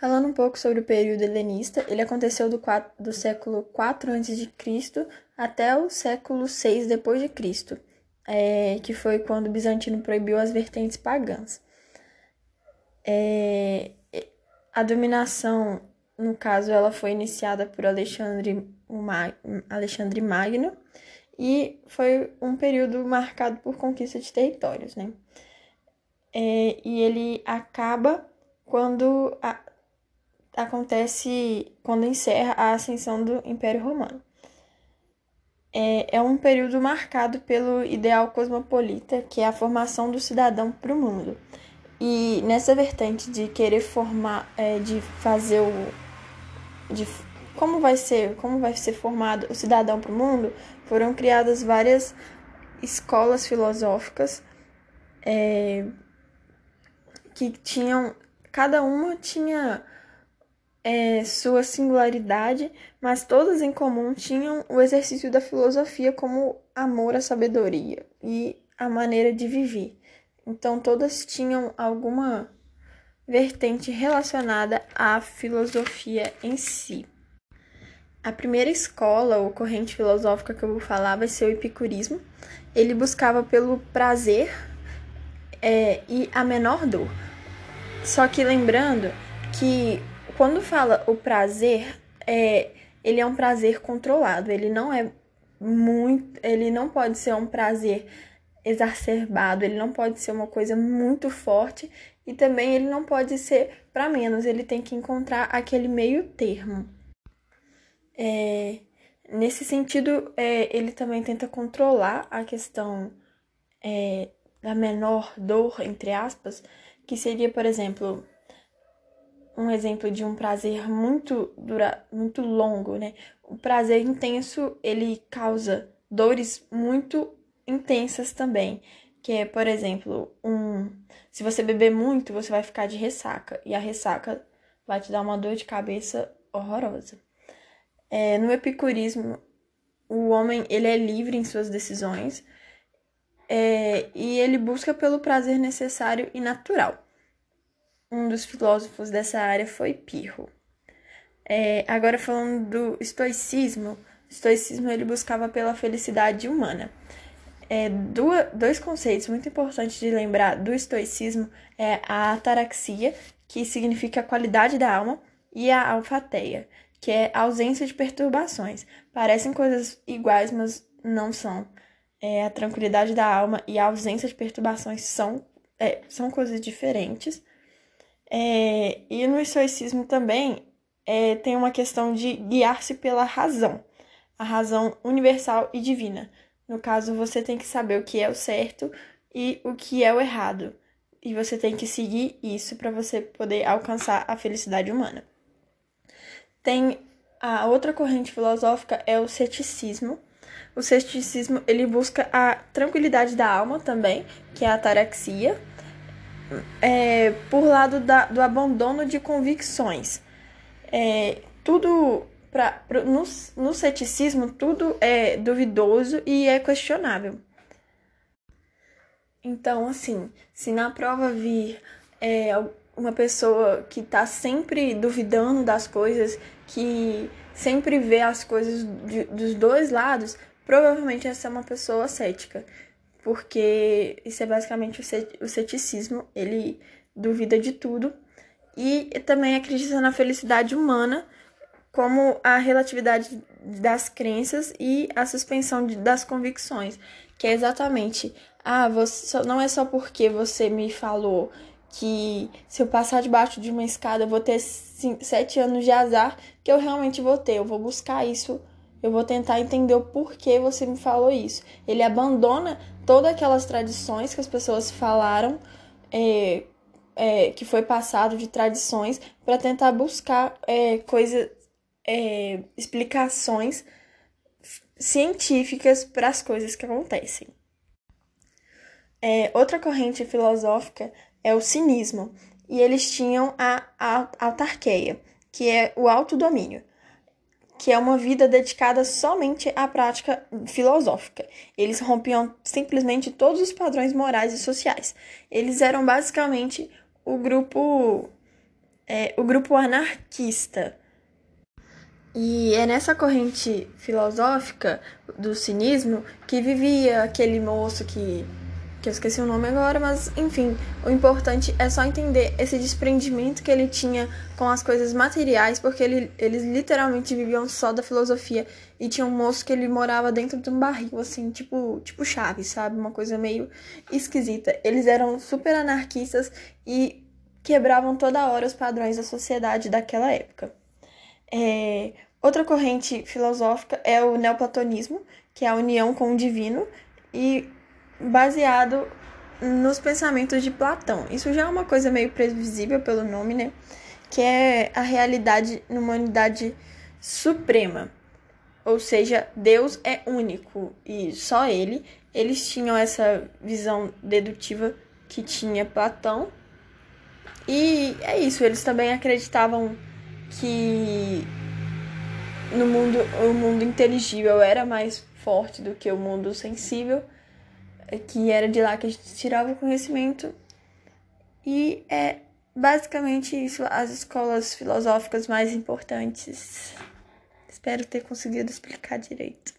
Falando um pouco sobre o período helenista, ele aconteceu do, 4, do século 4 a.C. até o século 6 depois de Cristo, é, que foi quando o Bizantino proibiu as vertentes pagãs. É, a dominação, no caso, ela foi iniciada por Alexandre, Alexandre Magno e foi um período marcado por conquista de territórios, né? É, e ele acaba quando a, acontece quando encerra a ascensão do Império Romano. É, é um período marcado pelo ideal cosmopolita, que é a formação do cidadão para o mundo. E nessa vertente de querer formar, é, de fazer o. de como vai ser, como vai ser formado o cidadão para o mundo, foram criadas várias escolas filosóficas é, que tinham. Cada uma tinha é, sua singularidade, mas todas em comum tinham o exercício da filosofia como amor à sabedoria e a maneira de viver. Então, todas tinham alguma vertente relacionada à filosofia em si. A primeira escola ou corrente filosófica que eu vou falar vai ser o epicurismo. Ele buscava pelo prazer é, e a menor dor. Só que lembrando que quando fala o prazer, é, ele é um prazer controlado, ele não é muito, ele não pode ser um prazer exacerbado, ele não pode ser uma coisa muito forte e também ele não pode ser para menos, ele tem que encontrar aquele meio termo. É, nesse sentido, é, ele também tenta controlar a questão é, da menor dor, entre aspas, que seria, por exemplo, um exemplo de um prazer muito dura, muito longo, né? O prazer intenso, ele causa dores muito intensas também, que é, por exemplo, um se você beber muito, você vai ficar de ressaca e a ressaca vai te dar uma dor de cabeça horrorosa. É, no epicurismo, o homem ele é livre em suas decisões é, e ele busca pelo prazer necessário e natural um dos filósofos dessa área foi Pirro. É, agora falando do estoicismo, o estoicismo ele buscava pela felicidade humana. É, duas, dois conceitos muito importantes de lembrar do estoicismo é a ataraxia, que significa a qualidade da alma, e a alfateia, que é a ausência de perturbações. Parecem coisas iguais, mas não são. É, a tranquilidade da alma e a ausência de perturbações são, é, são coisas diferentes. É, e no estoicismo também é, tem uma questão de guiar-se pela razão, a razão universal e divina. No caso, você tem que saber o que é o certo e o que é o errado. E você tem que seguir isso para você poder alcançar a felicidade humana. Tem a outra corrente filosófica é o ceticismo. O ceticismo ele busca a tranquilidade da alma também, que é a ataraxia é, por lado da, do abandono de convicções. É, tudo pra, pra, no, no ceticismo, tudo é duvidoso e é questionável. Então, assim, se na prova vir é, uma pessoa que está sempre duvidando das coisas, que sempre vê as coisas de, dos dois lados, provavelmente essa é uma pessoa cética porque isso é basicamente o ceticismo, ele duvida de tudo. E também acredita na felicidade humana como a relatividade das crenças e a suspensão de, das convicções, que é exatamente, ah, você não é só porque você me falou que se eu passar debaixo de uma escada eu vou ter cinco, sete anos de azar que eu realmente vou ter, eu vou buscar isso eu vou tentar entender o porquê você me falou isso. Ele abandona todas aquelas tradições que as pessoas falaram, é, é, que foi passado de tradições, para tentar buscar é, coisas, é, explicações científicas para as coisas que acontecem. É, outra corrente filosófica é o cinismo, e eles tinham a, a autarqueia, que é o autodomínio que é uma vida dedicada somente à prática filosófica. Eles rompiam simplesmente todos os padrões morais e sociais. Eles eram basicamente o grupo é o grupo anarquista. E é nessa corrente filosófica do cinismo que vivia aquele moço que que eu esqueci o nome agora, mas enfim, o importante é só entender esse desprendimento que ele tinha com as coisas materiais, porque ele, eles literalmente viviam só da filosofia. E tinha um moço que ele morava dentro de um barril, assim, tipo, tipo Chaves, sabe? Uma coisa meio esquisita. Eles eram super anarquistas e quebravam toda hora os padrões da sociedade daquela época. É... Outra corrente filosófica é o neoplatonismo, que é a união com o divino. E baseado nos pensamentos de Platão. Isso já é uma coisa meio previsível pelo nome, né? Que é a realidade numa unidade suprema. Ou seja, Deus é único e só ele. Eles tinham essa visão dedutiva que tinha Platão. E é isso, eles também acreditavam que no mundo o mundo inteligível era mais forte do que o mundo sensível que era de lá que a gente tirava o conhecimento. E é basicamente isso as escolas filosóficas mais importantes. Espero ter conseguido explicar direito.